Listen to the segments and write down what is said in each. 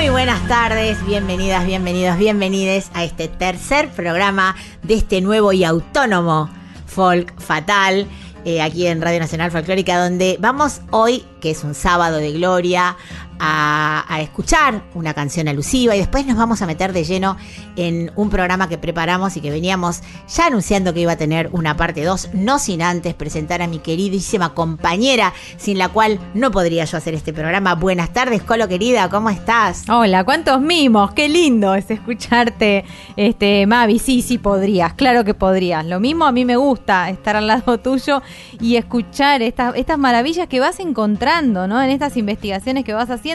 Muy buenas tardes, bienvenidas, bienvenidos, bienvenides a este tercer programa de este nuevo y autónomo Folk Fatal, eh, aquí en Radio Nacional Folclórica, donde vamos hoy, que es un sábado de gloria, a, escuchar una canción alusiva y después nos vamos a meter de lleno en un programa que preparamos y que veníamos ya anunciando que iba a tener una parte 2, no sin antes presentar a mi queridísima compañera, sin la cual no podría yo hacer este programa. Buenas tardes, Colo querida, ¿cómo estás? Hola, cuántos mimos, qué lindo es escucharte, este, Mavi, sí, sí podrías, claro que podrías. Lo mismo a mí me gusta estar al lado tuyo y escuchar estas, estas maravillas que vas encontrando, ¿no? En estas investigaciones que vas haciendo,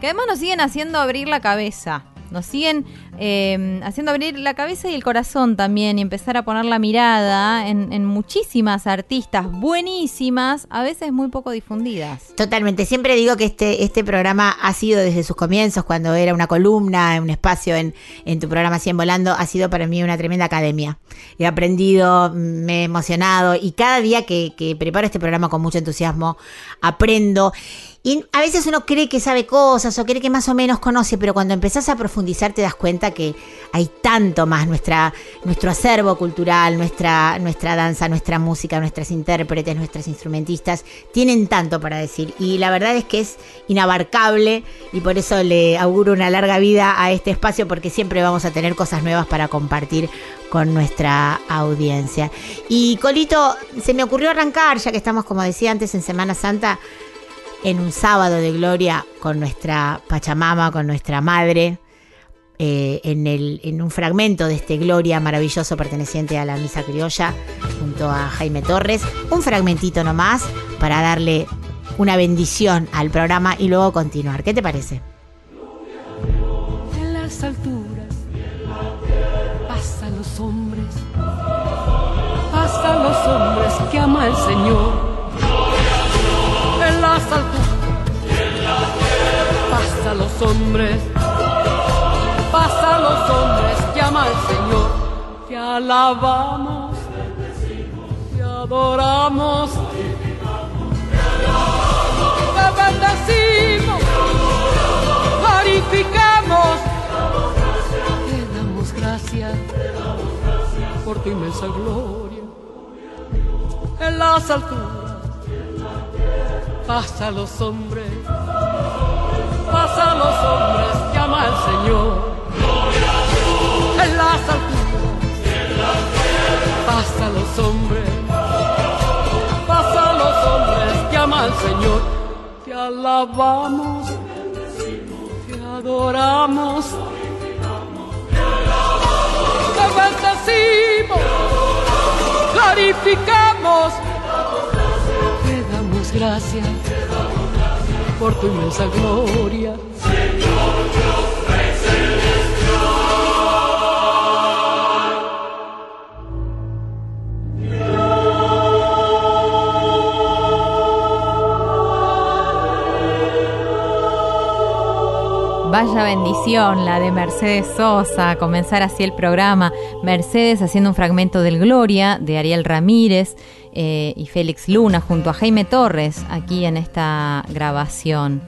que además nos siguen haciendo abrir la cabeza. Nos siguen eh, haciendo abrir la cabeza y el corazón también y empezar a poner la mirada en, muchísimas artistas buenísimas, a veces muy poco difundidas. Totalmente, siempre digo que este, este programa ha sido desde sus comienzos, cuando era una columna, un espacio en, en tu programa 100 Volando, ha sido para mí una tremenda academia. He aprendido, me he emocionado y cada día que preparo este programa con mucho entusiasmo, aprendo. Y a veces uno cree que sabe cosas o cree que más o menos conoce, pero cuando empezás a profundizar te das cuenta que hay tanto más nuestra, nuestro acervo cultural, nuestra, nuestra danza, nuestra música, nuestras intérpretes, nuestras instrumentistas, tienen tanto para decir. Y la verdad es que es inabarcable y por eso le auguro una larga vida a este espacio porque siempre vamos a tener cosas nuevas para compartir con nuestra audiencia. Y Colito, se me ocurrió arrancar, ya que estamos, como decía antes, en Semana Santa, en un sábado de gloria con nuestra Pachamama, con nuestra madre, eh, en, el, en un fragmento de este Gloria maravilloso perteneciente a la Misa Criolla, junto a Jaime Torres. Un fragmentito nomás para darle una bendición al programa y luego continuar. ¿Qué te parece? En las alturas pasan los hombres, pasan los hombres que ama el Señor. En las alturas pasan los hombres, pasan los hombres que ama el Señor. Te alabamos, te adoramos, te bendecimos, glorificamos. Te damos gracias por tu inmensa gloria. En las alturas pasa los hombres, pasa los hombres, llama al Señor. En las alturas pasa los hombres, pasa los hombres, llama al Señor. Te alabamos, te adoramos. Te bendecimos, glorificamos, gracias por tu inmensa gloria. Vaya bendición la de Mercedes Sosa, comenzar así el programa. Mercedes haciendo un fragmento del Gloria de Ariel Ramírez eh, y Félix Luna junto a Jaime Torres aquí en esta grabación.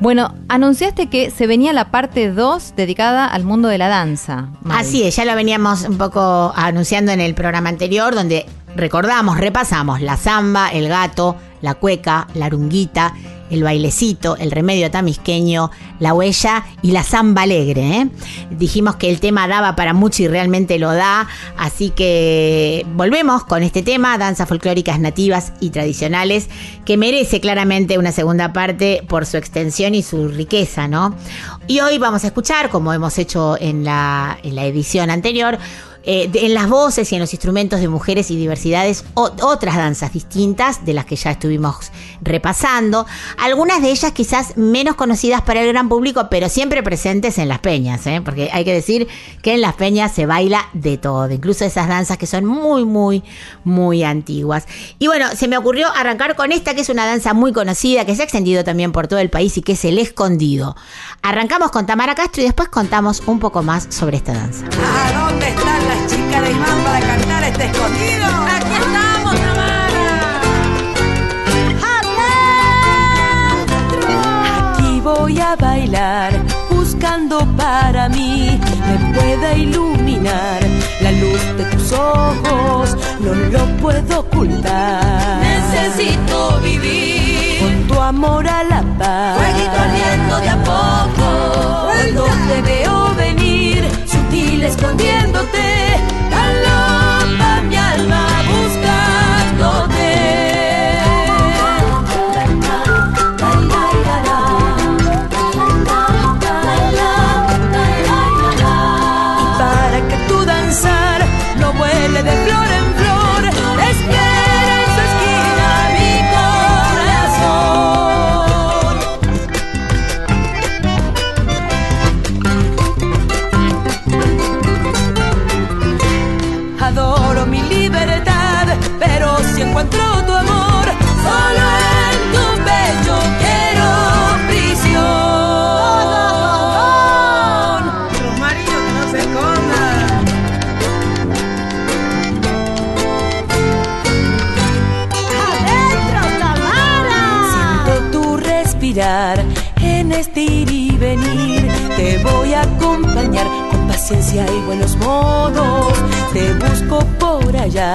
Bueno, anunciaste que se venía la parte 2 dedicada al mundo de la danza. Así es, ya lo veníamos un poco anunciando en el programa anterior, donde recordamos, repasamos la zamba, el gato, la cueca, la arunguita, el bailecito, el remedio tamisqueño, la huella y la zamba alegre. ¿eh? Dijimos que el tema daba para mucho y realmente lo da, así que volvemos con este tema, danzas folclóricas nativas y tradicionales, que merece claramente una segunda parte por su extensión y su riqueza, ¿no? Y hoy vamos a escuchar, como hemos hecho en la, en la edición anterior, eh, en las voces y en los instrumentos de mujeres y diversidades o- otras danzas distintas de las que ya estuvimos repasando. Algunas de ellas quizás menos conocidas para el gran público, pero siempre presentes en las peñas, ¿eh? porque hay que decir que en las peñas se baila de todo, incluso esas danzas que son muy, muy, muy antiguas. Y bueno, se me ocurrió arrancar con esta que es una danza muy conocida, que se ha extendido también por todo el país y que es el escondido. Arrancamos con Tamara Castro y después contamos un poco más sobre esta danza. ¿A dónde están las chicas del imán para cantar este escondido? Aquí estamos, Aquí voy a bailar, buscando para mí me pueda iluminar la luz de tus ojos, no lo puedo ocultar. Necesito vivir con tu amor a la paz. Fueguito ardiendo de a poco, cuando te veo venir, sutil escondiéndote, con paciencia y buenos modos. Te busco por allá.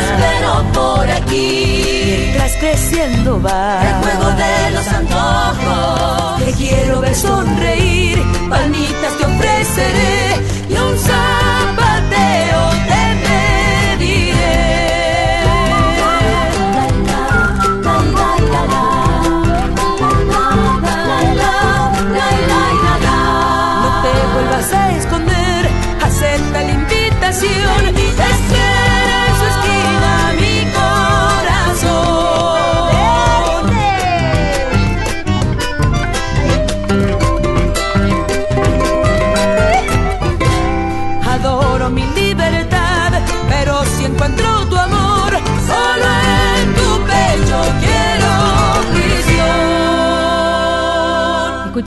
espero por aquí. Mientras creciendo va el juego de los antojos. Te quiero ver sonreír. Palmitas te pasión.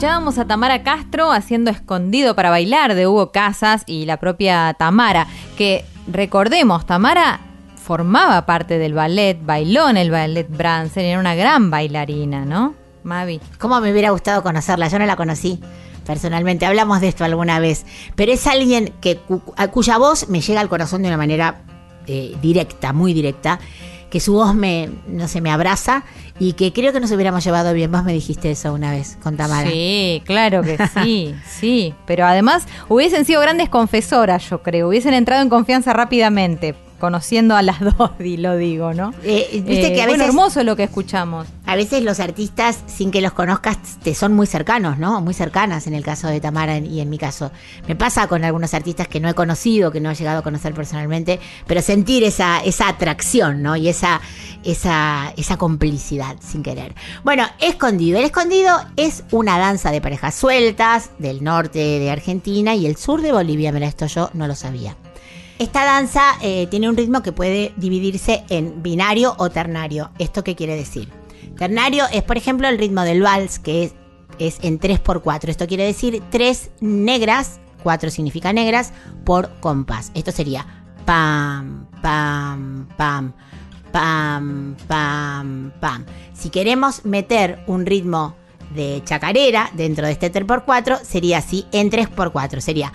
Escuchábamos a Tamara Castro haciendo Escondido para bailar de Hugo Casas y la propia Tamara, que recordemos, Tamara formaba parte del ballet, bailó en el ballet Bransen, era una gran bailarina, ¿no? Mavi. ¿Cómo me hubiera gustado conocerla? Yo no la conocí personalmente, hablamos de esto alguna vez, pero es alguien que, cuya voz me llega al corazón de una manera eh, directa, muy directa, que su voz me, no sé, me abraza y que creo que nos hubiéramos llevado bien. Vos me dijiste eso una vez con Tamara. Sí, claro que sí, sí. Pero además hubiesen sido grandes confesoras, yo creo. Hubiesen entrado en confianza rápidamente, conociendo a las dos, lo digo, ¿no? Eh, Viste Eh, que a bueno, veces, hermoso lo que escuchamos. a veces los artistas, sin que los conozcas, te son muy cercanos, ¿no? Muy cercanas en el caso de Tamara y en mi caso. Me pasa con algunos artistas que no he conocido, que no he llegado a conocer personalmente, pero sentir esa, esa atracción, ¿no? Y esa, esa, esa complicidad sin querer. Bueno, escondido. El escondido es una danza de parejas sueltas del norte de Argentina y el sur de Bolivia. Mira, esto yo no lo sabía. Esta danza eh, tiene un ritmo que puede dividirse en binario o ternario. ¿Esto qué quiere decir? Ternario es, por ejemplo, el ritmo del vals, que es, en 3x4. Esto quiere decir 3 negras, 4 significa negras, por compás. Esto sería pam, pam, pam, pam, pam, pam. Si queremos meter un ritmo de chacarera dentro de este 3x4, sería así en 3x4. Sería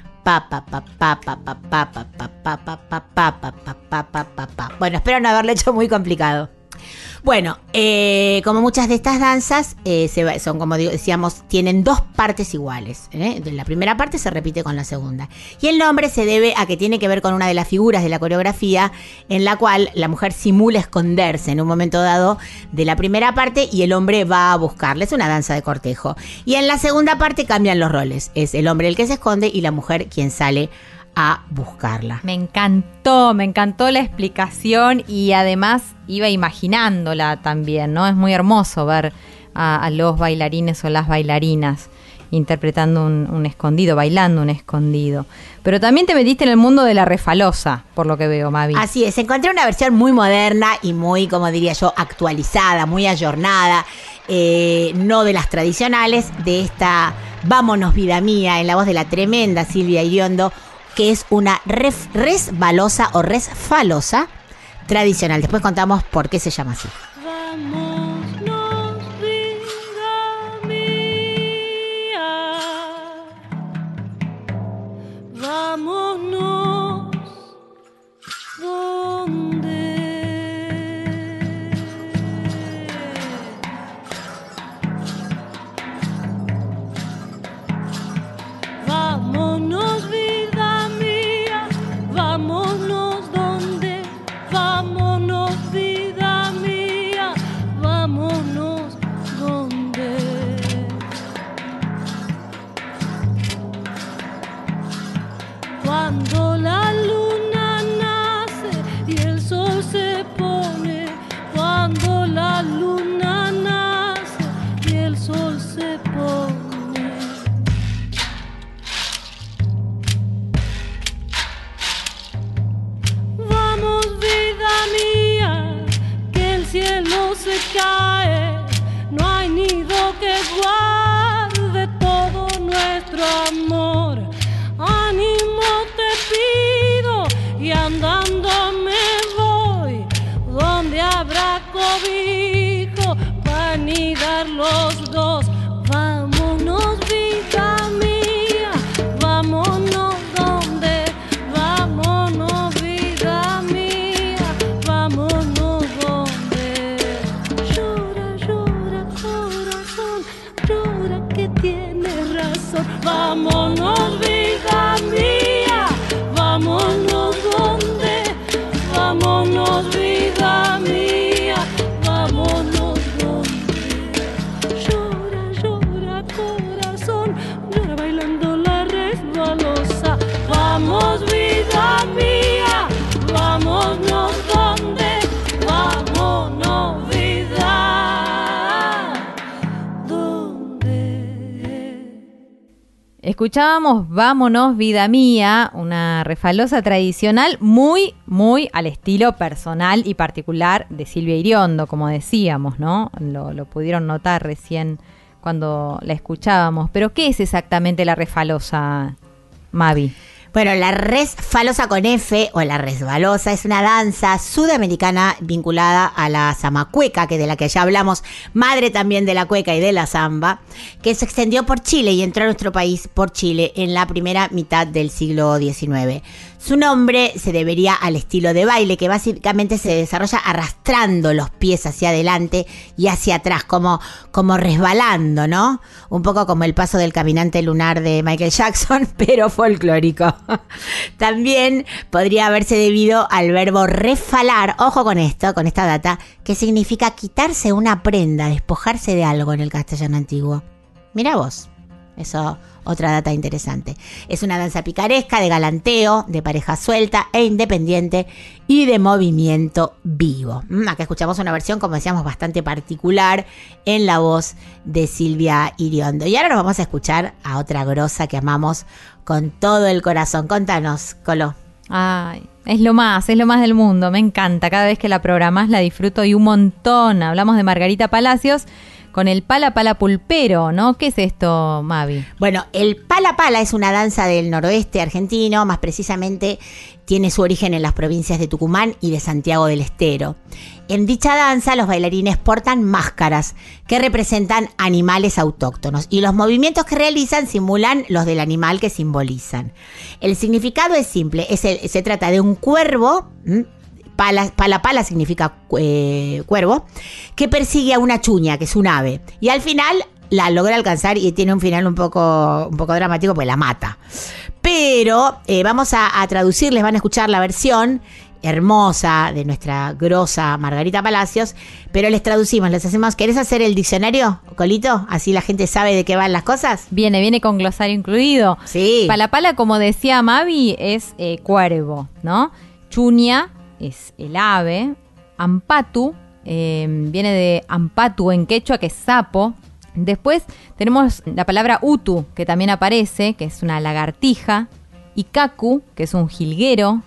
Bueno, espero no haberlo hecho muy complicado. Bueno, eh, como muchas de estas danzas, eh, son como decíamos, tienen dos partes iguales. ¿eh? La primera parte se repite con la segunda. Y el nombre se debe a que tiene que ver con una de las figuras de la coreografía en la cual la mujer simula esconderse en un momento dado de la primera parte y el hombre va a buscarla. Es una danza de cortejo. Y en la segunda parte cambian los roles. Es el hombre el que se esconde y la mujer quien sale a buscarla. Me encantó, me encantó la explicación y además iba imaginándola también, ¿no? Es muy hermoso ver a, a los bailarines o las bailarinas interpretando un, un escondido, bailando un escondido. Pero también te metiste en el mundo de la refalosa, por lo que veo, Mavi. Así es, encontré una versión muy moderna y muy, como diría yo, actualizada, muy ayornada, eh, no de las tradicionales, de esta Vámonos vida mía, en la voz de la tremenda Silvia Iriondo, que es una ref- resbalosa o resfalosa tradicional. Después contamos por qué se llama así. Vámonos, vamos. Escuchábamos Vámonos, vida mía, una refalosa tradicional muy, muy al estilo personal y particular de Silvia Iriondo, como decíamos, ¿no? Lo, lo pudieron notar recién cuando la escuchábamos. Pero, ¿qué es exactamente la refalosa, Mavi? Bueno, la resfalosa con F o la resbalosa es una danza sudamericana vinculada a la zamacueca, que de la que ya hablamos, madre también de la cueca y de la zamba, que se extendió por Chile y entró a nuestro país por Chile en la primera mitad del siglo XIX. Su nombre se debería al estilo de baile, que básicamente se desarrolla arrastrando los pies hacia adelante y hacia atrás, como, como resbalando, ¿no? Un poco como el paso del caminante lunar de Michael Jackson, pero folclórico. También podría haberse debido al verbo refalar, ojo con esto, con esta data, que significa quitarse una prenda, despojarse de algo en el castellano antiguo. Mira vos. Eso, otra data interesante. Es una danza picaresca, de galanteo, de pareja suelta e independiente y de movimiento vivo. Mm, Acá escuchamos una versión, como decíamos, bastante particular en la voz de Silvia Iriondo. Y ahora nos vamos a escuchar a otra grosa que amamos con todo el corazón. Contanos, Colo. Ay, es lo más, es lo más del mundo, me encanta. Cada vez que la programás la disfruto y un montón. Hablamos de Margarita Palacios con el pala pala pulpero, ¿no? ¿Qué es esto, Mavi? Bueno, el pala pala es una danza del noroeste argentino, más precisamente tiene su origen en las provincias de Tucumán y de Santiago del Estero. En dicha danza los bailarines portan máscaras que representan animales autóctonos y los movimientos que realizan simulan los del animal que simbolizan. El significado es simple, es el- se trata de un cuervo. Pala, pala pala significa eh, cuervo, que persigue a una chuña, que es un ave, y al final la logra alcanzar y tiene un final un poco, un poco dramático porque la mata. Pero eh, vamos a, a traducirles, van a escuchar la versión hermosa de nuestra grosa Margarita Palacios, pero les traducimos, les hacemos, ¿querés hacer el diccionario, Colito? Así la gente sabe de qué van las cosas. Viene, viene con glosario incluido. Sí. Pala pala, como decía Mavi, es eh, cuervo, ¿no? Chuña es el ave. Ampatu eh, viene de ampatu en quechua, que es sapo. Después tenemos la palabra utu, que también aparece, que es una lagartija. Ikaku, que es un jilguero.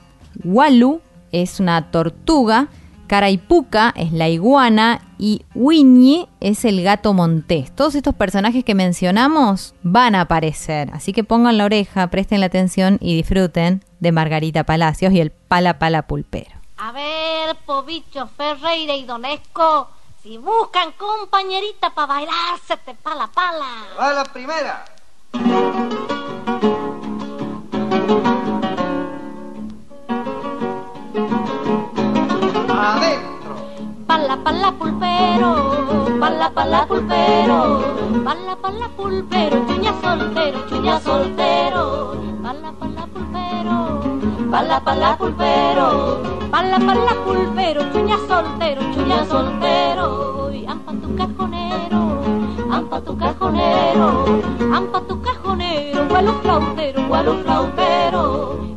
Walu es una tortuga. Caraipuca es la iguana y Winnie es el gato montés. Todos estos personajes que mencionamos van a aparecer, así que pongan la oreja, presten la atención y disfruten de Margarita Palacios y el Pala Pala Pulpero. A ver, Pobicho, Ferreira y Donesco, si buscan compañerita para bailar, se te pala pala. Va la primera. Adentro. Pala pala pulpero, pala pala pulpero, pala pala pulpero, chuña soltero, chuña soltero, pala pala pulpero, pala pala pulpero, pala pala pulpero, chuña soltero, chuña soltero, y ampa tu cajonero, ampa tu cajonero, ampa tu cajonero, gualo flautero, gualo flautero,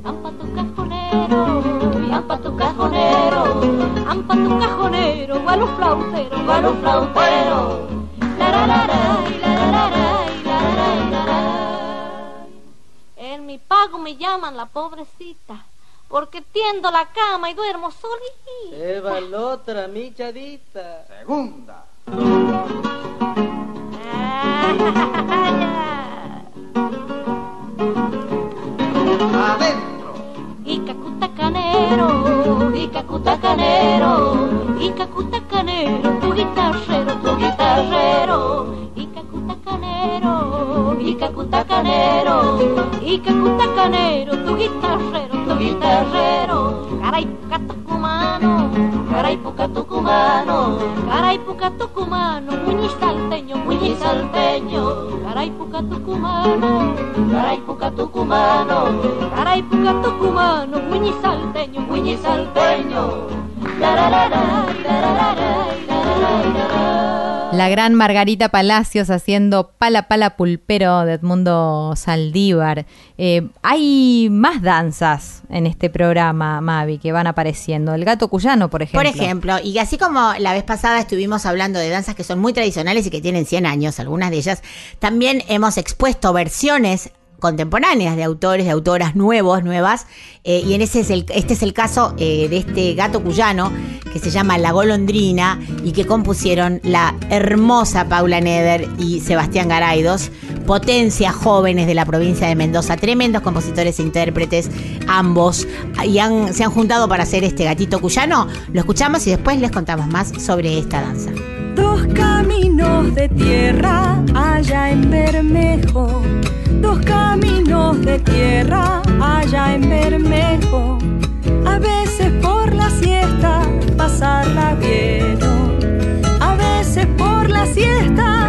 ampa tu cajonero, y ampa tu cajonero, ampa tu cajonero, gualo flautero, gualo flautero. La, la, la, la, y la, la, la, la, la. En mi pago me llaman la pobrecita, porque tiendo la cama y duermo solita. Eva la otra, mi chadita. Segunda. Adentro. Icacuta canero, Icacuta canero, Icacuta canero, Canero, tu guitarrero, tu guitarrero, caray puca tucumano, caray puca tucumano, caray puca tucumano, muñiz salteño, muñiz salteño, caray puca tucumano, caray puca tucumano, caray puca tucumano, muñiz salteño, muñiz salteño. La la la la, la la la la la. Gran Margarita Palacios haciendo Pala Pala Pulpero de Edmundo Saldívar. Eh, hay más danzas en este programa, Mavi, que van apareciendo. El gato cuyano, por ejemplo. Por ejemplo, y así como la vez pasada estuvimos hablando de danzas que son muy tradicionales y que tienen 100 años, algunas de ellas, también hemos expuesto versiones contemporáneas de autores, de autoras nuevos, nuevas, eh, y en ese es el, este es el caso eh, de este gato cuyano que se llama La Golondrina y que compusieron la hermosa Paula Neder y Sebastián Garaidos, potencias jóvenes de la provincia de Mendoza, tremendos compositores e intérpretes, ambos, y han- se han juntado para hacer este gatito cuyano. Lo escuchamos y después les contamos más sobre esta danza. Dos caminos de tierra allá en Bermejo. Dos caminos de tierra allá en Bermejo. A veces por la siesta pasarla vieron. A veces por la siesta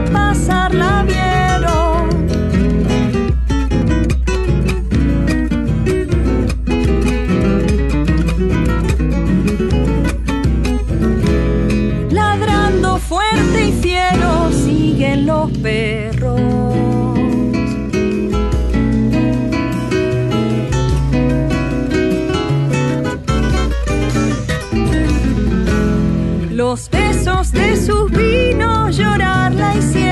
llorar la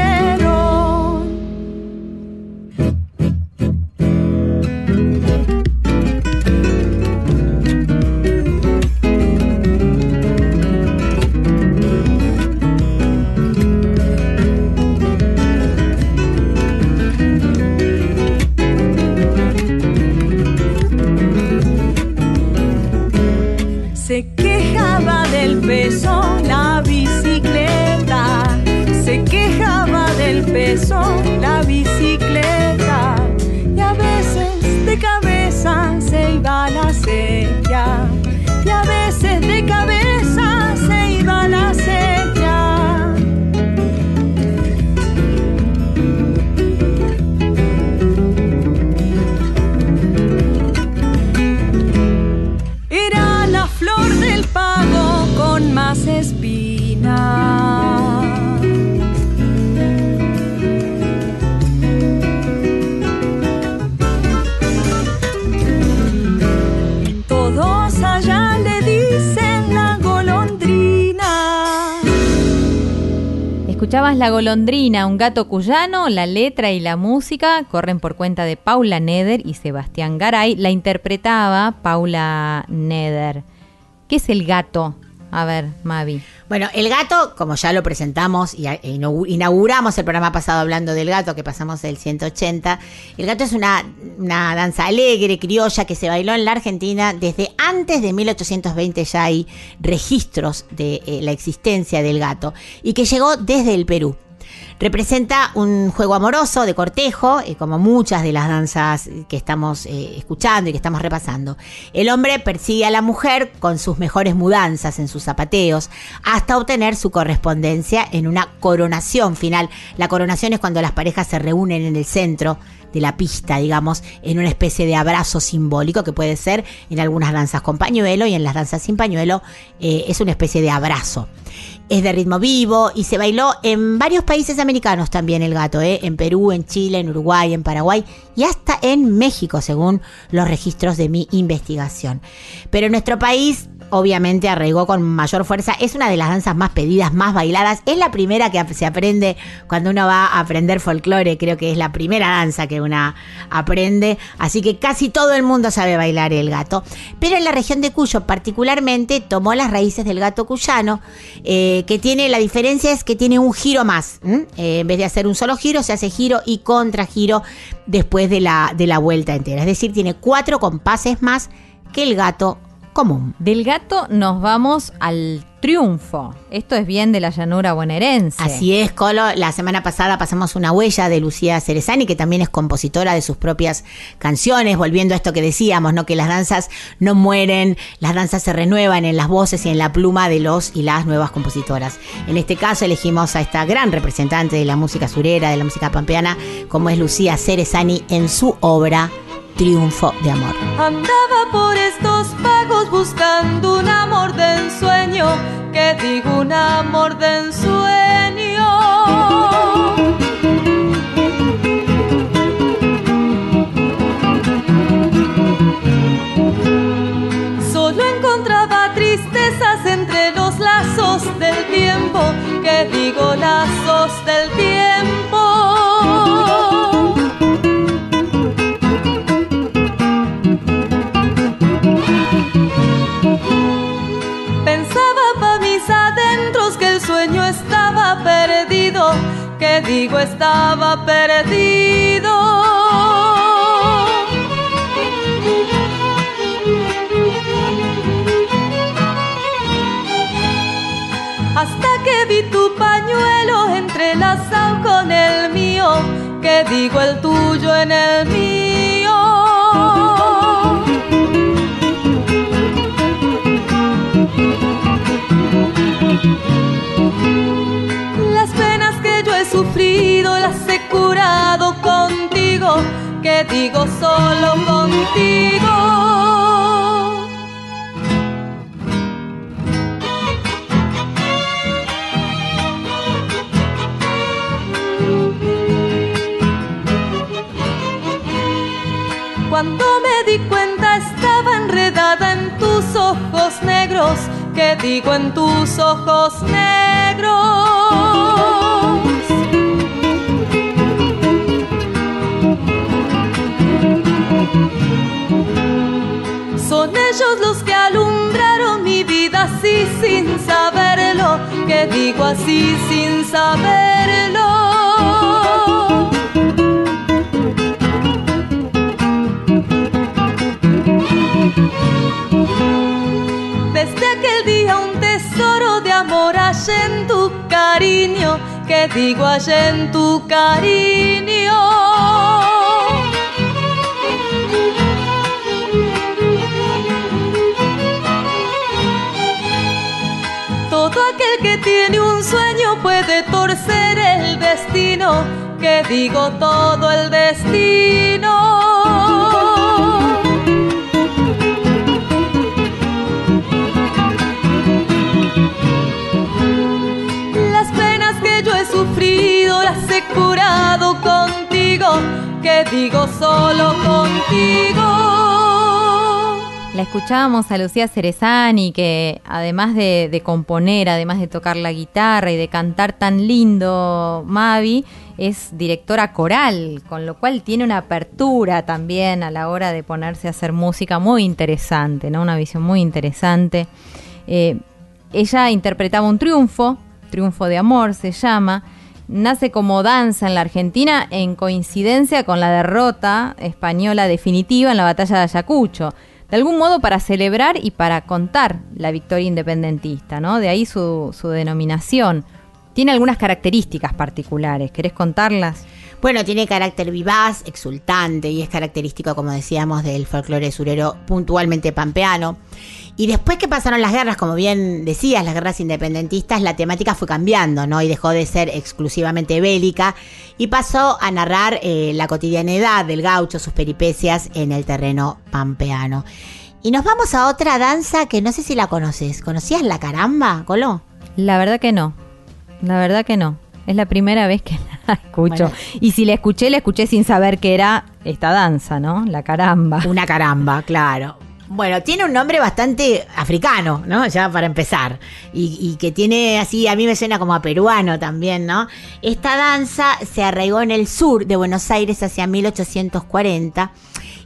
La Golondrina, un gato cuyano, la letra y la música corren por cuenta de Paula Neder y Sebastián Garay. La interpretaba Paula Neder. ¿Qué es el gato? A ver, Mavi. Bueno, el gato, como ya lo presentamos y inauguramos el programa pasado hablando del gato, que pasamos del 180, el gato es una, una danza alegre, criolla, que se bailó en la Argentina desde antes de 1820 ya hay registros de eh, la existencia del gato y que llegó desde el Perú. Representa un juego amoroso de cortejo, eh, como muchas de las danzas que estamos eh, escuchando y que estamos repasando. El hombre persigue a la mujer con sus mejores mudanzas en sus zapateos hasta obtener su correspondencia en una coronación final. La coronación es cuando las parejas se reúnen en el centro de la pista, digamos, en una especie de abrazo simbólico que puede ser en algunas danzas con pañuelo y en las danzas sin pañuelo eh, es una especie de abrazo es de ritmo vivo y se bailó en varios países americanos también el gato, ¿eh? en Perú, en Chile, en Uruguay, en Paraguay y hasta en México, según los registros de mi investigación. Pero en nuestro país obviamente arraigó con mayor fuerza. Es una de las danzas más pedidas, más bailadas. Es la primera que se aprende cuando uno va a aprender folclore. Creo que es la primera danza que uno aprende. Así que casi todo el mundo sabe bailar el gato. Pero en la región de Cuyo particularmente tomó las raíces del gato cuyano, eh, que tiene, la diferencia es que tiene un giro más. Eh, en vez de hacer un solo giro, se hace giro y contragiro después de la, de la vuelta entera. Es decir, tiene cuatro compases más que el gato común. Del gato nos vamos al triunfo. Esto es bien de la llanura bonaerense. Así es, Colo. La semana pasada pasamos una huella de Lucía Cerezani, que también es compositora de sus propias canciones, volviendo a esto que decíamos, ¿no? Que las danzas no mueren, las danzas se renuevan en las voces y en la pluma de los y las nuevas compositoras. En este caso elegimos a esta gran representante de la música surera, de la música pampeana, como es Lucía Cerezani en su obra triunfo de amor. Andaba por estos pagos buscando un amor de ensueño, que digo un amor de ensueño. Digo estaba perdido. Hasta que vi tu pañuelo entrelazado con el mío, que digo el tuyo en el mío. Que digo solo contigo. Cuando me di cuenta estaba enredada en tus ojos negros, que digo en tus ojos negros. Ellos los que alumbraron mi vida así sin saberlo, que digo así sin saberlo. Desde aquel día un tesoro de amor hallé en tu cariño, que digo hallé en tu cariño. Puede torcer el destino, que digo todo el destino. Las penas que yo he sufrido las he curado contigo, que digo solo contigo. La escuchábamos a Lucía Cerezani, que además de, componer, además de tocar la guitarra y de cantar tan lindo, Mavi, es directora coral, con lo cual tiene una apertura también a la hora de ponerse a hacer música muy interesante, ¿no? Una visión muy interesante. Eh, ella interpretaba un triunfo, Triunfo de Amor se llama, nace como danza en la Argentina en coincidencia con la derrota española definitiva en la batalla de Ayacucho de algún modo para celebrar y para contar la victoria independentista, ¿no? De ahí su, su denominación. Tiene algunas características particulares, ¿querés contarlas? Bueno, tiene carácter vivaz, exultante y es característico, como decíamos, del folclore surero puntualmente pampeano. Y después que pasaron las guerras, como bien decías, las guerras independentistas, la temática fue cambiando, ¿no? Y dejó de ser exclusivamente bélica y pasó a narrar eh, la cotidianidad del gaucho, sus peripecias en el terreno pampeano. Y nos vamos a otra danza que no sé si la conoces. ¿Conocías la caramba, Colo? La verdad que no. La verdad que no. Es la primera vez que la escucho. Bueno. Y si la escuché, la escuché sin saber que era esta danza, ¿no? La caramba. Una caramba, claro. Bueno, tiene un nombre bastante africano, ¿no? Ya para empezar. Y, y, que tiene así, a mí me suena como a peruano también, ¿no? Esta danza se arraigó en el sur de Buenos Aires hacia 1840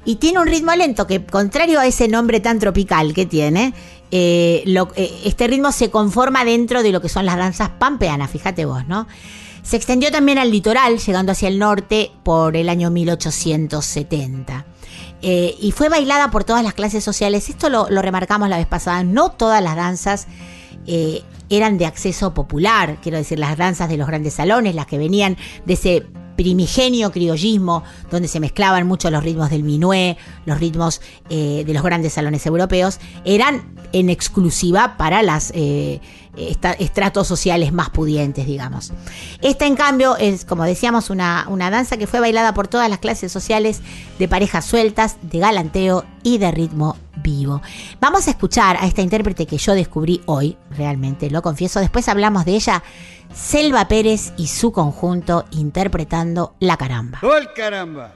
y tiene un ritmo lento que, contrario a ese nombre tan tropical que tiene, eh, eh, este ritmo se conforma dentro de lo que son las danzas pampeanas, fíjate vos, ¿no? Se extendió también al litoral, llegando hacia el norte por el año 1870. Eh, y fue bailada por todas las clases sociales. Esto lo, lo remarcamos la vez pasada. No todas las danzas eran de acceso popular, quiero decir, las danzas de los grandes salones, las que venían de ese primigenio criollismo, donde se mezclaban mucho los ritmos del minué, los ritmos eh, de los grandes salones europeos, eran en exclusiva para las eh, estratos sociales más pudientes, digamos. Esta, en cambio, es, como decíamos, una, una danza que fue bailada por todas las clases sociales, de parejas sueltas, de galanteo y de ritmo vivo. Vamos a escuchar a esta intérprete que yo descubrí hoy, realmente, lo confieso, después hablamos de ella, Selva Pérez y su conjunto interpretando La Caramba. ¡Oh, caramba!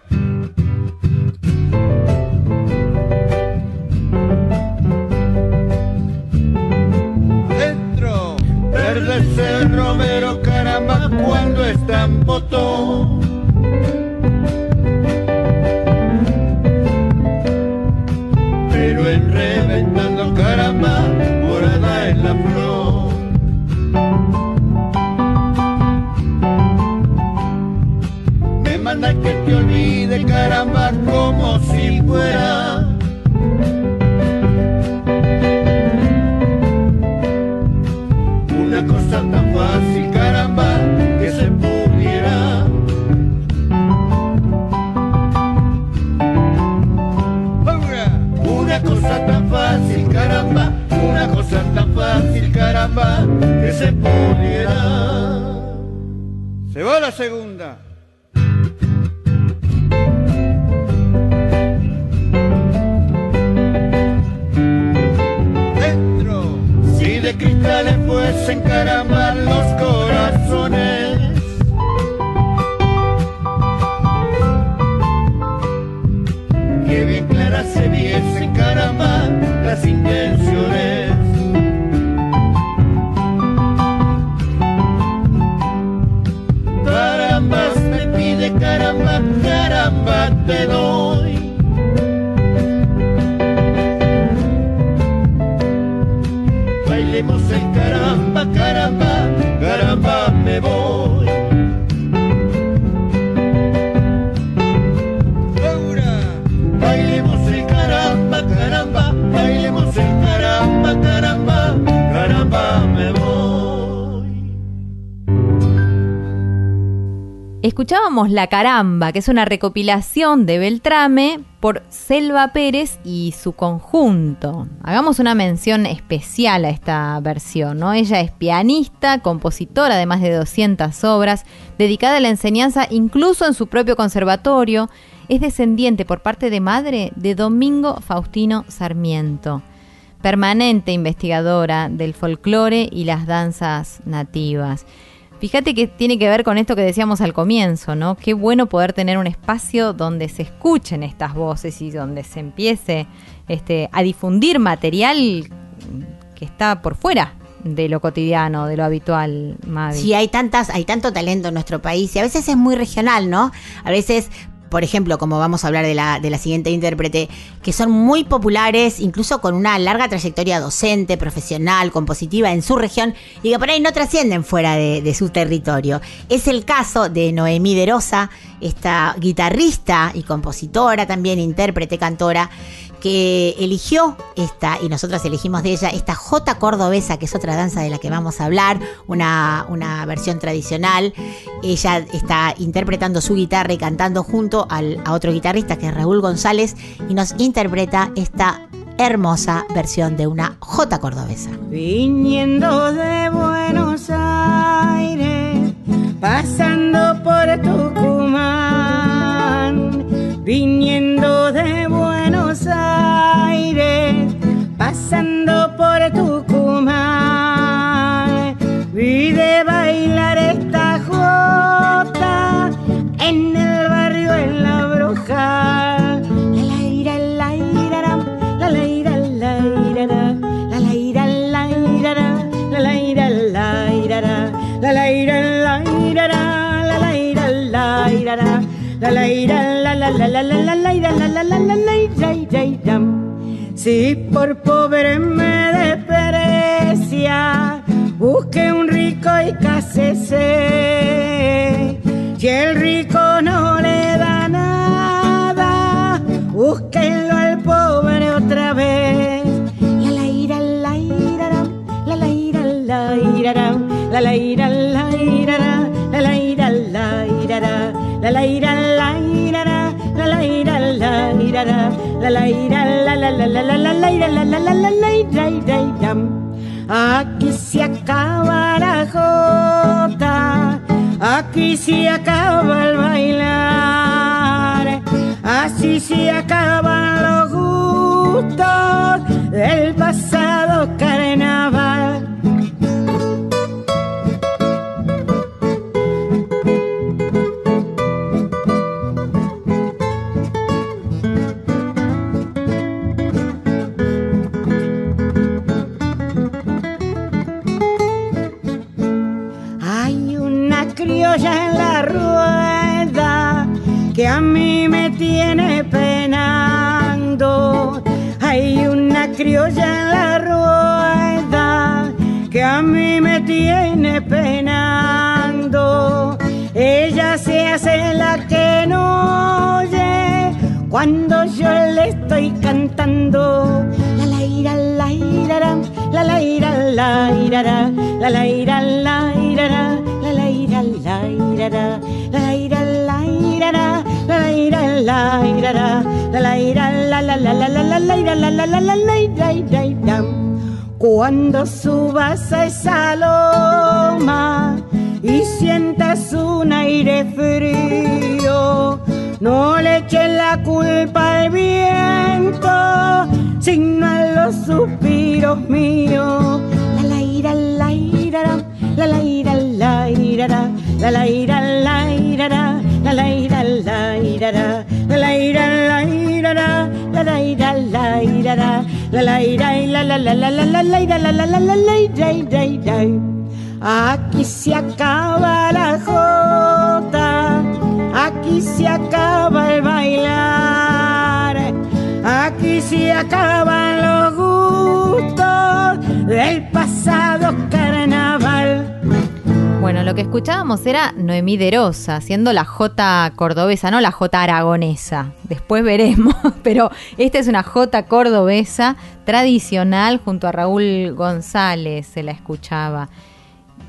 Dentro, verde cerro, pero caramba, cuando está en botón. Como si fuera. Una cosa tan fácil caramba que se pudiera. Una cosa tan fácil caramba, una cosa tan fácil caramba que se pudiera. Se va la segunda. Fuesen caramba los corazones. Que bien claras se viesen caramba las intenciones. Carambas me pide caramba, caramba te doy. Escuchábamos La Caramba, que es una recopilación de Beltrame por Selva Pérez y su conjunto. Hagamos una mención especial a esta versión, ¿no? Ella es pianista, compositora de más de 200 obras, dedicada a la enseñanza incluso en su propio conservatorio. Es descendiente por parte de madre de Domingo Faustino Sarmiento, permanente investigadora del folclore y las danzas nativas. Fíjate que tiene que ver con esto que decíamos al comienzo, ¿no? Qué bueno poder tener un espacio donde se escuchen estas voces y donde se empiece este, a difundir material que está por fuera de lo cotidiano, de lo habitual, Mavi. Sí, hay tantas, hay tanto talento en nuestro país y a veces es muy regional, ¿no? A veces por ejemplo, como vamos a hablar de la, de la siguiente intérprete, que son muy populares, incluso con una larga trayectoria docente, profesional, compositiva en su región, y que por ahí no trascienden fuera de, de su territorio. Es el caso de Noemí de Rosa, esta guitarrista y compositora, también intérprete, cantora, que eligió esta, y nosotros elegimos de ella, esta J cordobesa, que es otra danza de la que vamos a hablar, una, una versión tradicional. Ella está interpretando su guitarra y cantando junto al, a otro guitarrista, que es Raúl González, y nos interpreta esta hermosa versión de una J cordobesa. Viniendo de Buenos Aires, pasando por Tucumán, viniendo de Buenos Pasando por Tucumán, vi de bailar esta jota en el barrio en la bruja. La la ira, la ira, la la ira, la ira, la la ira, la la la la la la ira, la la la la Si por pobre me desprecia, busque un rico y cásese. Si el rico no le da nada, búsquenlo al pobre otra vez. La la ira, la ira, la la ira, la ira, la la ira, la ira, la la ira, la ira, la la ira, Aquí se acaba la jota, aquí se acaba el bailar, así se acaban los gustos del pasado carnaval. La que no oye cuando yo le estoy cantando. La la ira, la ira, la la ira, la ira, la la ira, la ira, la la ira, la ira, la la ira, la ira, la la ira, la ira, la la ira, la la la la la la la ira, la la la la la ira, ira, ira. Cuando subas a esa loma y sientas un aire frío, no le eches la culpa al viento, sino a los suspiros míos. La la ira, la ira, la la ira, la ira, la la ira, la ira, la la ira, la ira, la la ira, la ira, la la ira, la ira, la la ira, la la la la la la la la la la la la ira. Aquí se acaba la jota, aquí se acaba el bailar, aquí se acaban los gustos del pasado carnaval. Bueno, lo que escuchábamos era Noemí de Rosa, haciendo la J cordobesa, no la J aragonesa. Después veremos, pero esta es una J cordobesa tradicional junto a Raúl González, se la escuchaba.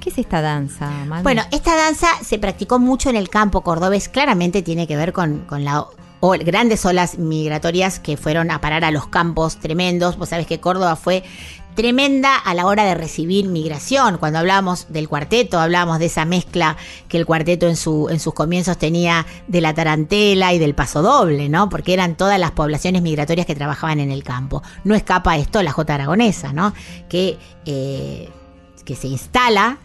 ¿Qué es esta danza, Mami? Bueno, esta danza se practicó mucho en el campo cordobés. Claramente tiene que ver con, con la o grandes olas migratorias que fueron a parar a los campos tremendos. Vos sabés que Córdoba fue tremenda a la hora de recibir migración. Cuando hablábamos del cuarteto, hablábamos de esa mezcla que el cuarteto en, su, en sus comienzos tenía de la tarantela y del paso doble, ¿no? Porque eran todas las poblaciones migratorias que trabajaban en el campo. No escapa esto la J aragonesa, ¿no? Que, eh, que se instala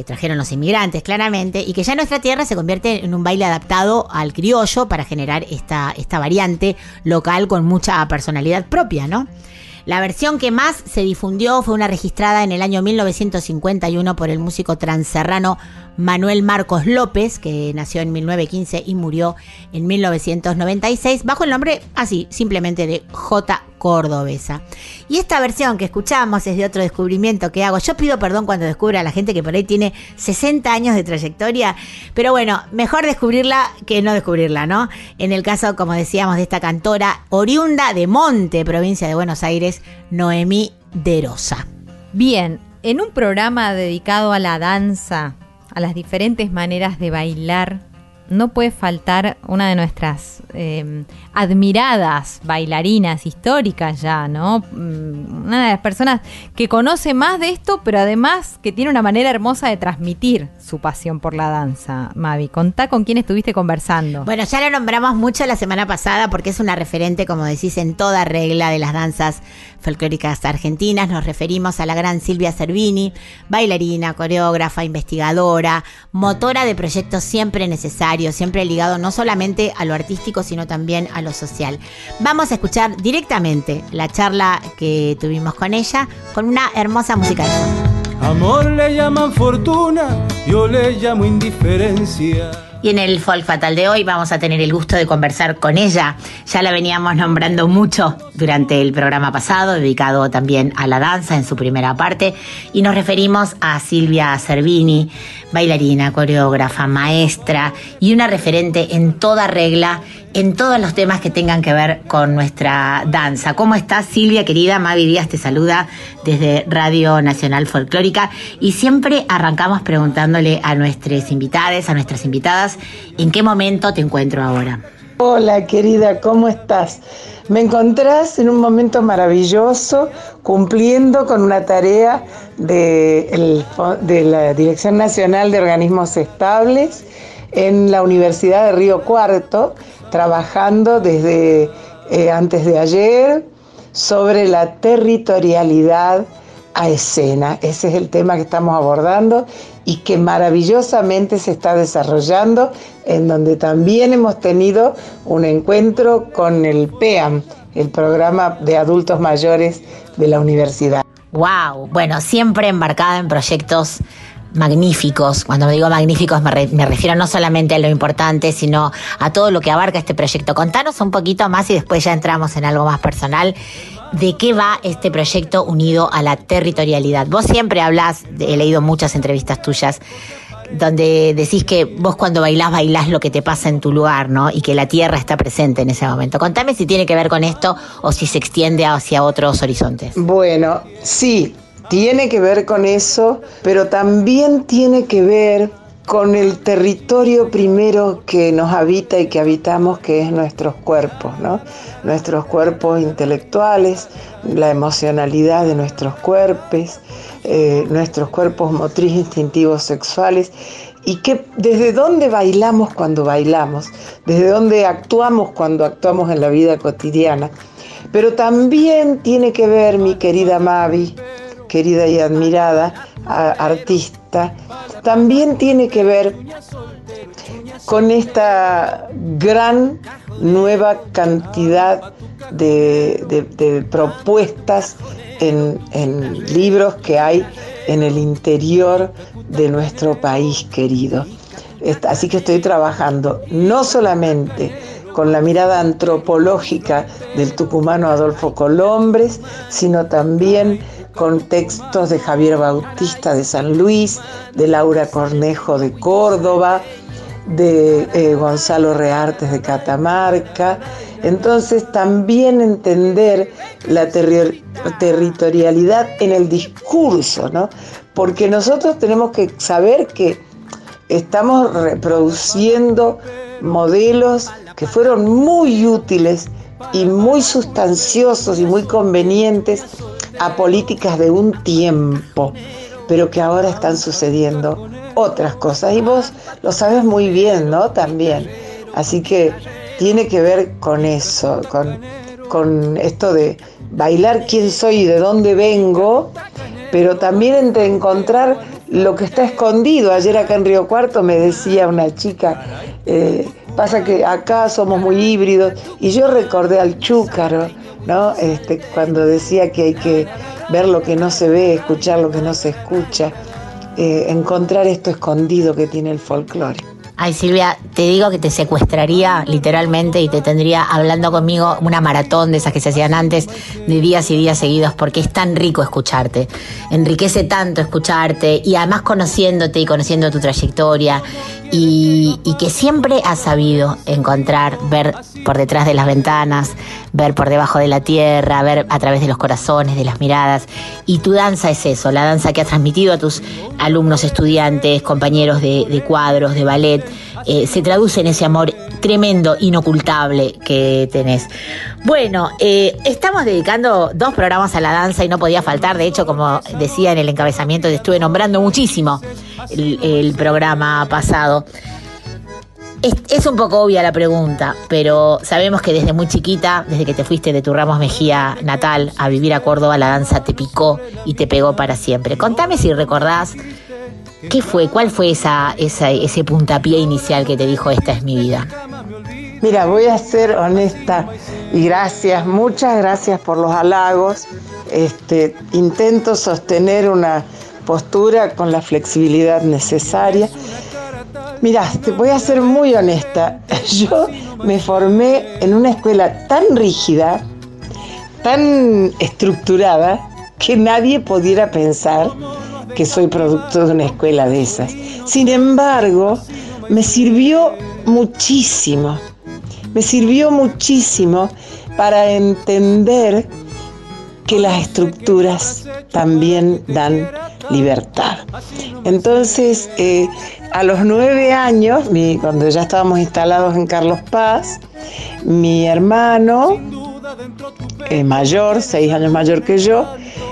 que trajeron los inmigrantes, claramente, y que ya nuestra tierra se convierte en un baile adaptado al criollo para generar esta, esta variante local con mucha personalidad propia, ¿no? La versión que más se difundió fue una registrada en el año 1951 por el músico transerrano Manuel Marcos López, que nació en 1915 y murió en 1996, bajo el nombre así, simplemente de J. Cordobesa. Y esta versión que escuchamos es de otro descubrimiento que hago. Yo pido perdón cuando descubro a la gente que por ahí tiene 60 años de trayectoria, pero bueno, mejor descubrirla que no descubrirla, ¿no? En el caso, como decíamos, de esta cantora oriunda de Monte, provincia de Buenos Aires, Noemí de Rosa. Bien, en un programa dedicado a la danza, a las diferentes maneras de bailar, no puede faltar una de nuestras eh, admiradas bailarinas históricas ya, ¿no? Mm, Una de las personas que conoce más de esto, pero además que tiene una manera hermosa de transmitir su pasión por la danza. Mavi, contá con quién estuviste conversando. Bueno, ya lo nombramos mucho la semana pasada porque es una referente, como decís, en toda regla de las danzas folclóricas argentinas. Nos referimos a la gran Silvia Cervini, bailarina, coreógrafa, investigadora, motora de proyectos siempre necesarios, siempre ligado no solamente a lo artístico, sino también a lo social. Vamos a escuchar directamente la charla que tuvimos con ella con una hermosa música. Amor le llaman fortuna, yo le llamo indiferencia. Y en el Folk Fatal de hoy vamos a tener el gusto de conversar con ella. Ya la veníamos nombrando mucho durante el programa pasado, dedicado también a la danza en su primera parte. Y nos referimos a Silvia Cervini, bailarina, coreógrafa, maestra y una referente en toda regla en todos los temas que tengan que ver con nuestra danza. ¿Cómo estás, Silvia, querida? Mavi Díaz te saluda desde Radio Nacional Folclórica y siempre arrancamos preguntándole a nuestras invitadas, a nuestras invitadas, ¿en qué momento te encuentro ahora? Hola querida, ¿cómo estás? Me encontrás en un momento maravilloso cumpliendo con una tarea de, de la Dirección Nacional de Organismos Estables en la Universidad de Río Cuarto, trabajando desde eh, antes de ayer sobre la territorialidad a escena. Ese es el tema que estamos abordando y que maravillosamente se está desarrollando, en donde también hemos tenido un encuentro con el PEAM, el programa de adultos mayores de la universidad. Wow, bueno, siempre embarcada en proyectos magníficos. Cuando digo magníficos me, me refiero no solamente a lo importante, sino a todo lo que abarca este proyecto. Contanos un poquito más y después ya entramos en algo más personal. ¿De qué va este proyecto unido a la territorialidad? Vos siempre hablas, he leído muchas entrevistas tuyas, donde decís que vos cuando bailás, bailás lo que te pasa en tu lugar, ¿no? Y que la tierra está presente en ese momento. Contame si tiene que ver con esto o si se extiende hacia otros horizontes. Bueno, sí, tiene que ver con eso, pero también tiene que ver con el territorio primero que nos habita y que habitamos, que es nuestros cuerpos, ¿no? Nuestros cuerpos intelectuales, la emocionalidad de nuestros cuerpos, eh, nuestros cuerpos motriz, instintivos, sexuales, y que desde dónde bailamos cuando bailamos, desde dónde actuamos cuando actuamos en la vida cotidiana. Pero también tiene que ver, mi querida Mavi, querida y admirada artista, también tiene que ver con esta gran nueva cantidad de, propuestas en, en libros que hay en el interior de nuestro país querido. Así que estoy trabajando no solamente con la mirada antropológica del tucumano Adolfo Colombres, sino también con textos de Javier Bautista de San Luis, de Laura Cornejo de Córdoba, de eh, Gonzalo Reartes de Catamarca. Entonces también entender la terri- territorialidad en el discurso, ¿no? Porque nosotros tenemos que saber que estamos reproduciendo modelos que fueron muy útiles y muy sustanciosos y muy convenientes a políticas de un tiempo, pero que ahora están sucediendo otras cosas. Y vos lo sabes muy bien, ¿no? También. Así que tiene que ver con eso, con, con esto de bailar quién soy y de dónde vengo, pero también entre encontrar lo que está escondido. Ayer acá en Río Cuarto me decía una chica, eh, pasa que acá somos muy híbridos, y yo recordé al chúcaro, ¿no? Este, cuando decía que hay que ver lo que no se ve, escuchar lo que no se escucha, eh, encontrar esto escondido que tiene el folclore. Ay, Silvia, te digo que te secuestraría literalmente y te tendría hablando conmigo una maratón de esas que se hacían antes, de días y días seguidos, porque es tan rico escucharte. Enriquece tanto escucharte y además conociéndote y conociendo tu trayectoria y, que siempre has sabido encontrar, ver por detrás de las ventanas, ver por debajo de la tierra, ver a través de los corazones, de las miradas. Y tu danza es eso, la danza que has transmitido a tus alumnos, estudiantes, compañeros de, de cuadros, de ballet, eh, se traduce en ese amor tremendo, inocultable que tenés. Bueno, eh, estamos dedicando dos programas a la danza y no podía faltar, de hecho, como decía en el encabezamiento, te estuve nombrando muchísimo el, programa pasado. Es, es, un poco obvia la pregunta, pero sabemos que desde muy chiquita, desde que te fuiste de tu Ramos Mejía natal a vivir a Córdoba, la danza te picó y te pegó para siempre. Contame si recordás qué fue, cuál fue esa, esa, ese puntapié inicial que te dijo esta es mi vida. Mira, voy a ser honesta y gracias, muchas gracias por los halagos. Este, intento sostener una postura con la flexibilidad necesaria. Mira, te voy a ser muy honesta. Yo me formé en una escuela tan rígida, tan estructurada, que nadie pudiera pensar que soy producto de una escuela de esas. Sin embargo, me sirvió muchísimo, me sirvió muchísimo para entender que las estructuras también dan libertad. Entonces, eh, a los nueve años, mi, cuando ya estábamos instalados en Carlos Paz, mi hermano, mayor, seis años mayor que yo,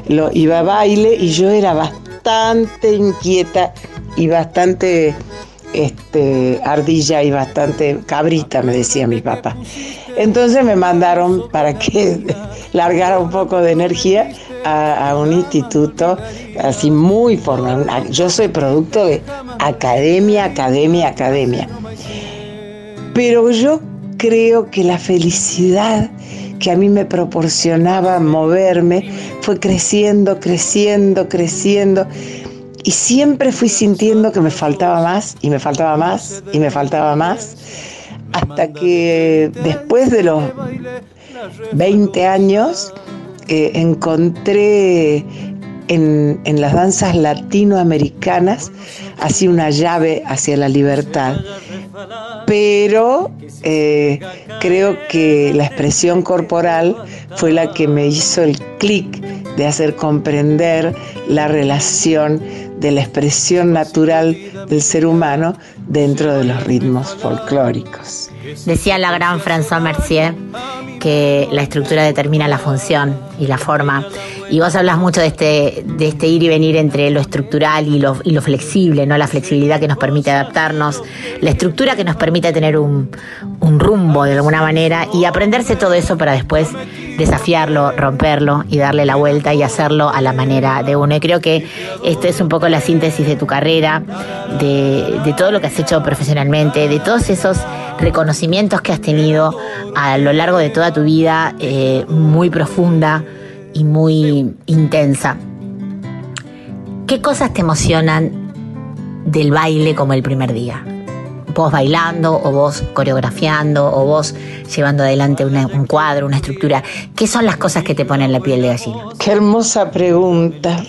lo iba a baile y yo era bastante inquieta y bastante este, ardilla y bastante cabrita, me decía mi papá. Entonces me mandaron para que largara un poco de energía a, a, un instituto así muy formal. Yo soy producto de academia, academia, academia. Pero yo creo que la felicidad que a mí me proporcionaba moverme fue creciendo, creciendo, creciendo. Y siempre fui sintiendo que me faltaba más y me faltaba más y me faltaba más. Hasta que después de los 20 años eh, encontré en, en, las danzas latinoamericanas así una llave hacia la libertad. Pero eh, creo que la expresión corporal fue la que me hizo el clic de hacer comprender la relación de la expresión natural del ser humano dentro de los ritmos folclóricos. Decía la gran François Mercier que la estructura determina la función y la forma. Y vos hablas mucho de este, de este ir y venir entre lo estructural y lo, y lo flexible, ¿no? La flexibilidad que nos permite adaptarnos, la estructura que nos permite tener un, un rumbo de alguna manera y aprenderse todo eso para después desafiarlo, romperlo y darle la vuelta y hacerlo a la manera de uno. Y creo que esto es un poco la síntesis de tu carrera, de, de todo lo que has hecho profesionalmente, de todos esos reconocimientos que has tenido a lo largo de toda tu vida, eh, muy profunda y muy intensa. ¿Qué cosas te emocionan del baile como el primer día? Vos bailando o vos coreografiando o vos llevando adelante una, un cuadro, una estructura. ¿Qué son las cosas que te ponen la piel de gallina? Qué hermosa pregunta.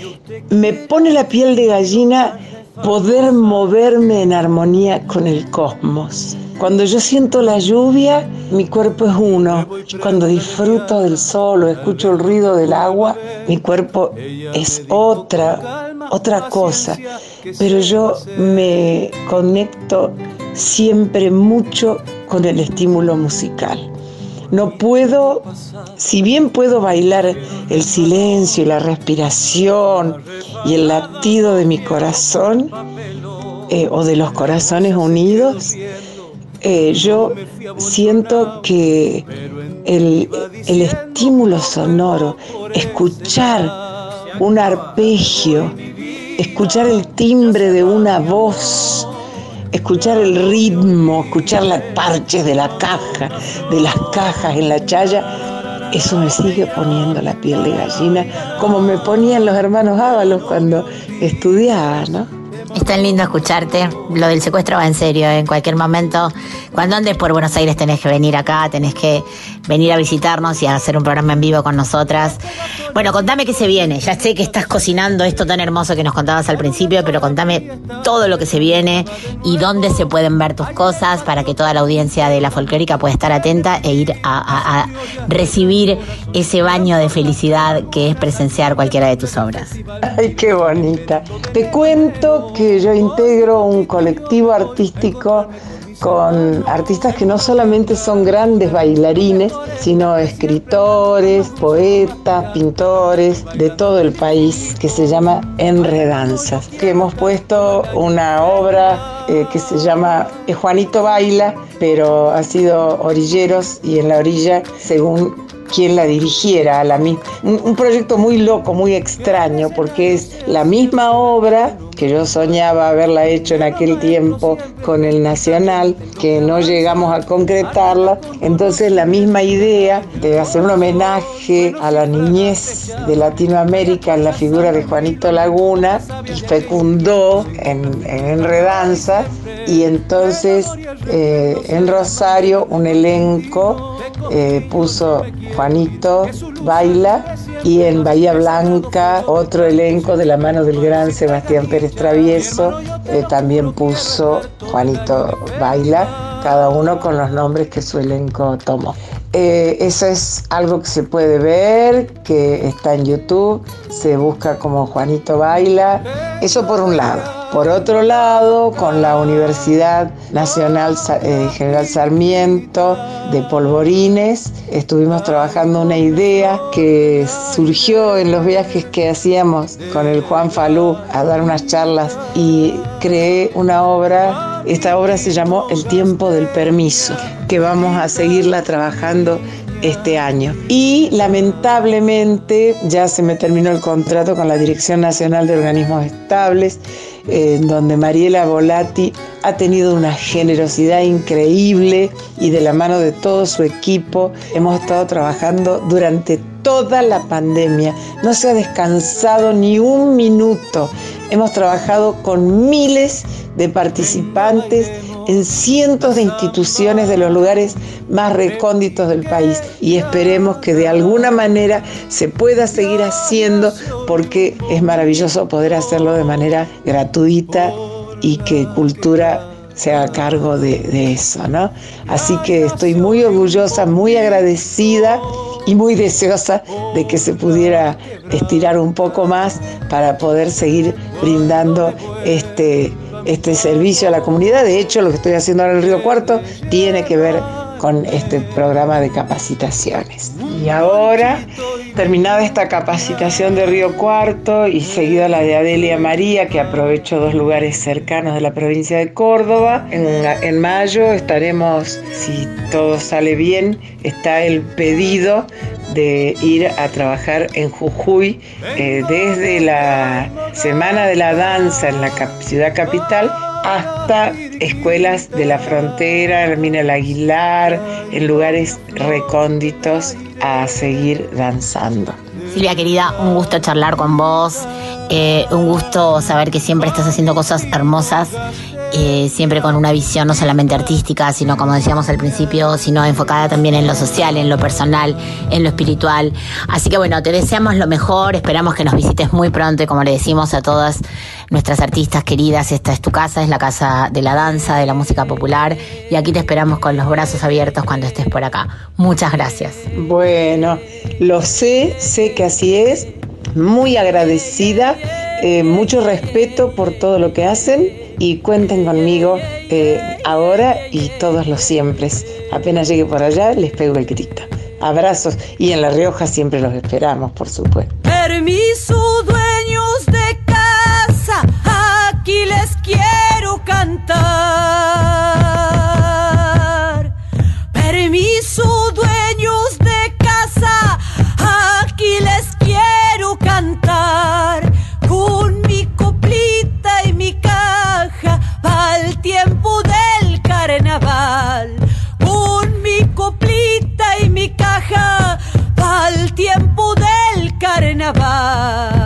Me pone la piel de gallina poder moverme en armonía con el cosmos. Cuando yo siento la lluvia, mi cuerpo es uno. Cuando disfruto del sol o escucho el ruido del agua, mi cuerpo es otra, otra cosa. Pero yo me conecto siempre mucho con el estímulo musical. No puedo, si bien puedo bailar el silencio y la respiración y el latido de mi corazón eh, o de los corazones unidos, eh, yo siento que el, el, estímulo sonoro, escuchar un arpegio escuchar el timbre de una voz, escuchar el ritmo, escuchar las parches de la caja, de las cajas en la chaya, eso me sigue poniendo la piel de gallina, como me ponían los hermanos Ábalos cuando estudiaba, ¿no? Es tan lindo escucharte. Lo del secuestro va en serio. En cualquier momento, cuando andes por Buenos Aires, tenés que venir acá, tenés que venir a visitarnos y a hacer un programa en vivo con nosotras. Bueno, contame qué se viene. Ya sé que estás cocinando esto tan hermoso que nos contabas al principio, pero contame todo lo que se viene y dónde se pueden ver tus cosas para que toda la audiencia de la folclórica pueda estar atenta e ir a, a- recibir ese baño de felicidad que es presenciar cualquiera de tus obras. Ay, qué bonita. Te cuento que yo integro un colectivo artístico con artistas que no solamente son grandes bailarines, sino escritores, poetas, pintores de todo el país, que se llama Enredanzas. Que hemos puesto una obra eh, que se llama eh, Juanito Baila, pero ha sido orilleros y en la orilla según quien la dirigiera, a la mi- un, un proyecto muy loco, muy extraño, porque es la misma obra que yo soñaba haberla hecho en aquel tiempo con el Nacional, que no llegamos a concretarla. Entonces la misma idea de hacer un homenaje a la niñez de Latinoamérica en la figura de Juanito Laguna y fecundó en, en Enredanza y entonces eh, en Rosario un elenco eh, puso Juanito Baila y en Bahía Blanca otro elenco de la mano del gran Sebastián Pérez Travieso eh, también puso Juanito Baila, cada uno con los nombres que su elenco tomó. Eh, eso es algo que se puede ver, que está en YouTube, se busca como Juanito Baila, eso por un lado. Por otro lado, con la Universidad Nacional eh, General Sarmiento de Polvorines, estuvimos trabajando una idea que surgió en los viajes que hacíamos con el Juan Falú a dar unas charlas y creé una obra, esta obra se llamó El tiempo del permiso, que vamos a seguirla trabajando este año. Y lamentablemente ya se me terminó el contrato con la Dirección Nacional de Organismos Estables, en donde Mariela Volati ha tenido una generosidad increíble y de la mano de todo su equipo hemos estado trabajando durante toda la pandemia. No se ha descansado ni un minuto. Hemos trabajado con miles de participantes en cientos de instituciones de los lugares más recónditos del país y esperemos que de alguna manera se pueda seguir haciendo porque es maravilloso poder hacerlo de manera gratuita y que cultura se haga cargo de, de eso, ¿no? Así que estoy muy orgullosa, muy agradecida y muy deseosa de que se pudiera estirar un poco más para poder seguir brindando este, este servicio a la comunidad. De hecho, lo que estoy haciendo ahora en el Río Cuarto tiene que ver con este programa de capacitaciones. Y ahora, terminada esta capacitación de Río Cuarto y seguida la de Adelia María, que aprovecho dos lugares cercanos de la provincia de Córdoba, en, en mayo estaremos, si todo sale bien, está el pedido de ir a trabajar en Jujuy eh, desde la Semana de la Danza en la ciudad capital hasta escuelas de la frontera, en Mina el Aguilar, en lugares recónditos a seguir danzando. Silvia querida, un gusto charlar con vos, eh, un gusto saber que siempre estás haciendo cosas hermosas, eh, siempre con una visión no solamente artística, sino como decíamos al principio, sino enfocada también en lo social, en lo personal, en lo espiritual. Así que bueno, te deseamos lo mejor, esperamos que nos visites muy pronto y como le decimos a todas nuestras artistas queridas, esta es tu casa, es la casa de la danza, de la música popular y aquí te esperamos con los brazos abiertos cuando estés por acá. Muchas gracias. Bueno, lo sé, sé que así es, muy agradecida, eh, mucho respeto por todo lo que hacen y cuenten conmigo eh, ahora y todos los siempre. Apenas llegue por allá, les pego el grito. Abrazos y en La Rioja siempre los esperamos, por supuesto. Permiso, dueños de casa, aquí les quiero cantar. acabar.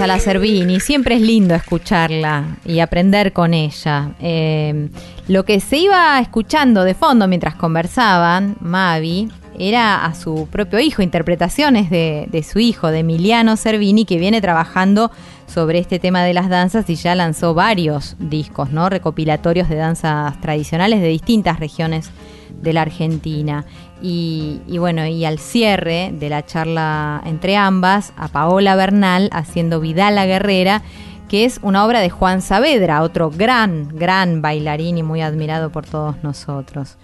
Hermosa la Cervini, siempre es lindo escucharla y aprender con ella. Eh, lo que se iba escuchando de fondo mientras conversaban, Mavi, era a su propio hijo, interpretaciones de, de su hijo, de Emiliano Cervini, que viene trabajando sobre este tema de las danzas y ya lanzó varios discos, ¿no? Recopilatorios de danzas tradicionales de distintas regiones de la Argentina. Y, bueno, y al cierre de la charla entre ambas, a Paola Bernal haciendo Vidal la Guerrera, que es una obra de Juan Saavedra, otro gran, gran bailarín y muy admirado por todos nosotros.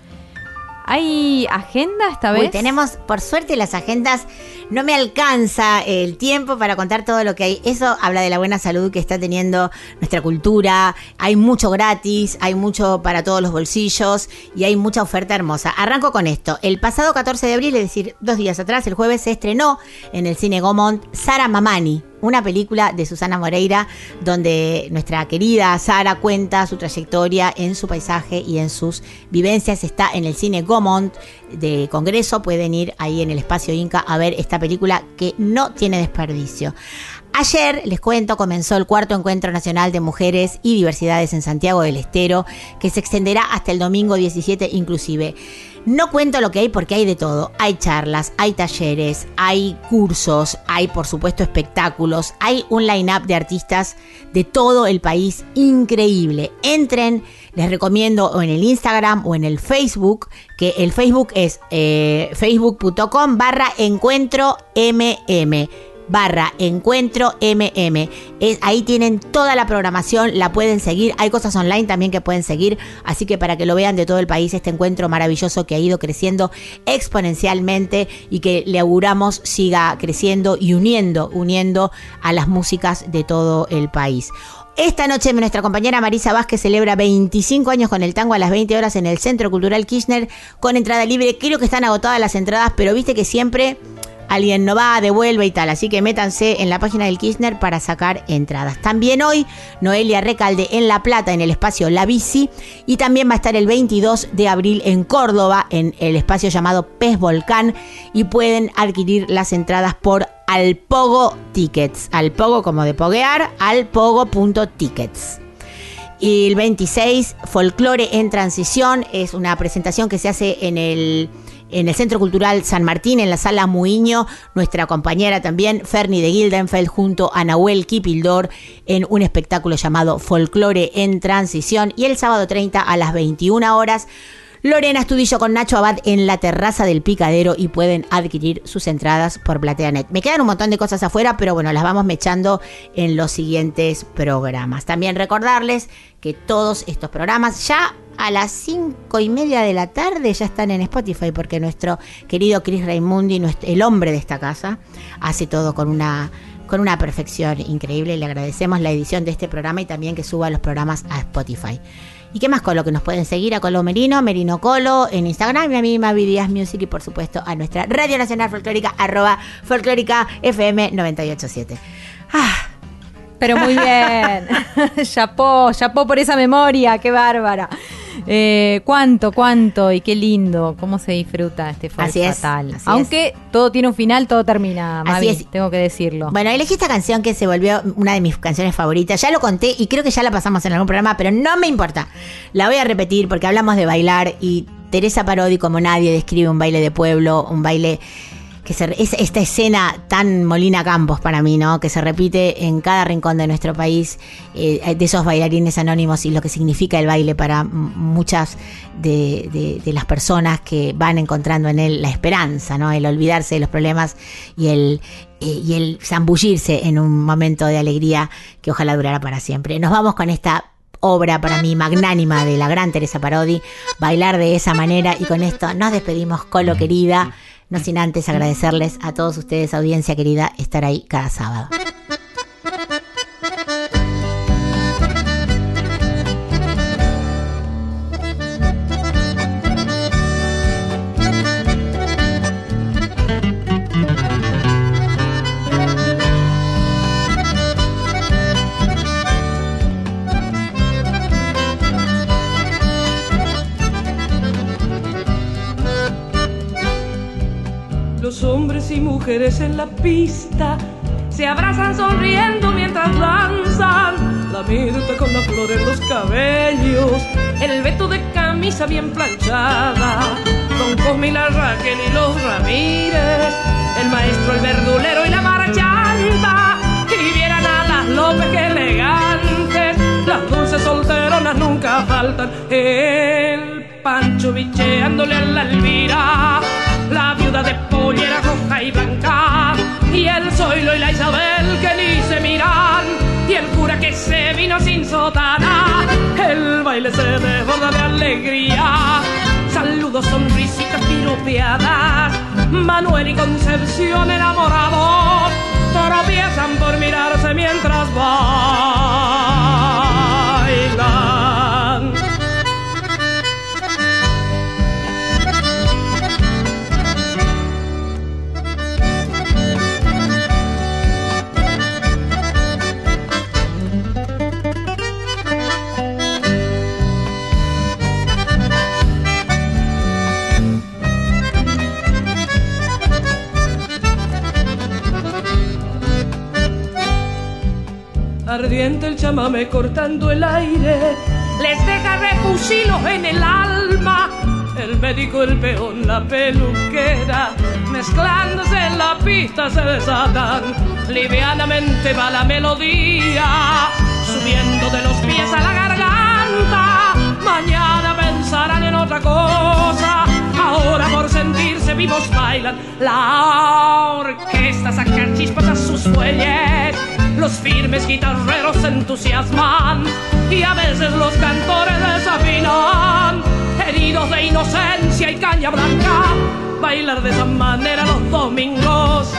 ¿Hay agenda esta vez? Uy, tenemos, por suerte, las agendas. No me alcanza el tiempo para contar todo lo que hay. Eso habla de la buena salud que está teniendo nuestra cultura. Hay mucho gratis, hay mucho para todos los bolsillos y hay mucha oferta hermosa. Arranco con esto. El pasado 14 de abril, es decir, dos días atrás, el jueves, se estrenó en el cine Gomont Sara Mamani, una película de Susana Moreira donde nuestra querida Sara cuenta su trayectoria en su paisaje y en sus vivencias. Está en el cine Gomont de Congreso. Pueden ir ahí en el espacio Inca a ver esta película que no tiene desperdicio. Ayer, les cuento, comenzó el cuarto encuentro nacional de mujeres y diversidades en Santiago del Estero, que se extenderá hasta el domingo 17 inclusive. No cuento lo que hay porque hay de todo. Hay charlas, hay talleres, hay cursos, hay por supuesto espectáculos, hay un line-up de artistas de todo el país increíble. Entren, les recomiendo o en el Instagram o en el Facebook, que el Facebook es eh, facebook.com barra encuentro mm barra encuentro mm. Ahí tienen toda la programación, la pueden seguir. Hay cosas online también que pueden seguir. Así que para que lo vean de todo el país, este encuentro maravilloso que ha ido creciendo exponencialmente y que le auguramos siga creciendo y uniendo, uniendo a las músicas de todo el país. Esta noche nuestra compañera Marisa Vázquez celebra 25 años con el tango a las 20 horas en el Centro Cultural Kirchner con entrada libre. Creo que están agotadas las entradas, pero viste que siempre alguien no va, devuelve y tal. Así que métanse en la página del Kirchner para sacar entradas. También hoy, Noelia Recalde en La Plata, en el espacio La Bici. Y también va a estar el 22 de abril en Córdoba, en el espacio llamado Pez Volcán. Y pueden adquirir las entradas por Alpogo Tickets. Alpogo como de poguear, alpogo.tickets. Y el 26, Folklore en Transición, es una presentación que se hace en el, en el Centro Cultural San Martín, en la Sala Muiño. Nuestra compañera también, Ferni de Gildenfeld, junto a Nahuel Kipildor, en un espectáculo llamado Folklore en Transición. Y el sábado 30 a las 21 horas. Lorena Estudillo con Nacho Abad en la terraza del Picadero y pueden adquirir sus entradas por PlateaNet. Me quedan un montón de cosas afuera, pero bueno, las vamos mechando en los siguientes programas. También recordarles que todos estos programas ya a las cinco y media de la tarde ya están en Spotify porque nuestro querido Chris Raimundi, el hombre de esta casa, hace todo con una con una perfección increíble. Le agradecemos la edición de este programa y también que suba los programas a Spotify. ¿Y qué más Colo? Que nos pueden seguir a Colo Merino, Merino Colo en Instagram y a mí Mavi Díaz Music y por supuesto a nuestra Radio Nacional Folclórica arroba folclórica FM 987. Pero muy bien. chapó, chapó por esa memoria, qué bárbara. Eh, cuánto, cuánto y qué lindo, cómo se disfruta este folk Así es, así Aunque todo tiene un final, todo termina, Mavi, Así es. tengo que decirlo. Bueno, elegí esta canción que se volvió una de mis canciones favoritas. Ya lo conté y creo que ya la pasamos en algún programa, pero no me importa. La voy a repetir porque hablamos de bailar y Teresa Parodi, como nadie, describe un baile de pueblo, un baile que es esta escena tan Molina Campos para mí, ¿no? Que se repite en cada rincón de nuestro país, eh, de esos bailarines anónimos y lo que significa el baile para muchas de, de- las personas que van encontrando en él la esperanza, ¿no? El olvidarse de los problemas y el, eh, y el zambullirse en un momento de alegría que ojalá durara para siempre. Nos vamos con esta obra para mí magnánima de la gran Teresa Parodi, bailar de esa manera y con esto nos despedimos, Colo querida, no sin antes agradecerles a todos ustedes, audiencia querida, estar ahí cada sábado. Mujeres en la pista se abrazan sonriendo mientras danzan. La mirta con la flor en los cabellos, el veto de camisa bien planchada. Don Cosme y la Raquel y los Ramírez, el maestro, el verdulero y la marchanta. Y vieran a las López que elegantes, las dulces solteronas nunca faltan. El Pancho bicheándole a la Elvira, la viuda de se vino sin sotana, el baile se desborda de alegría. Saludos, sonrisitas piropeadas, Manuel y Concepción enamorados, tropiezan por mirarse mientras bailan. Ardiente el chamame cortando el aire, les deja refusilos en el alma. El médico, el peón, la peluquera, mezclándose en la pista se desatan. Livianamente va la melodía, subiendo de los pies a la garganta. Mañana pensarán en otra cosa, ahora por sentirse vivos bailan. La orquesta saca chispas a sus fuelles, los firmes guitarreros se entusiasman y a veces los cantores desafinan. Heridos de inocencia y caña blanca, bailar de esa manera los domingos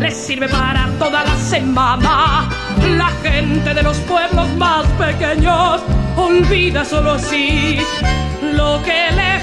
les sirve para toda la semana. La gente de los pueblos más pequeños olvida solo así lo que le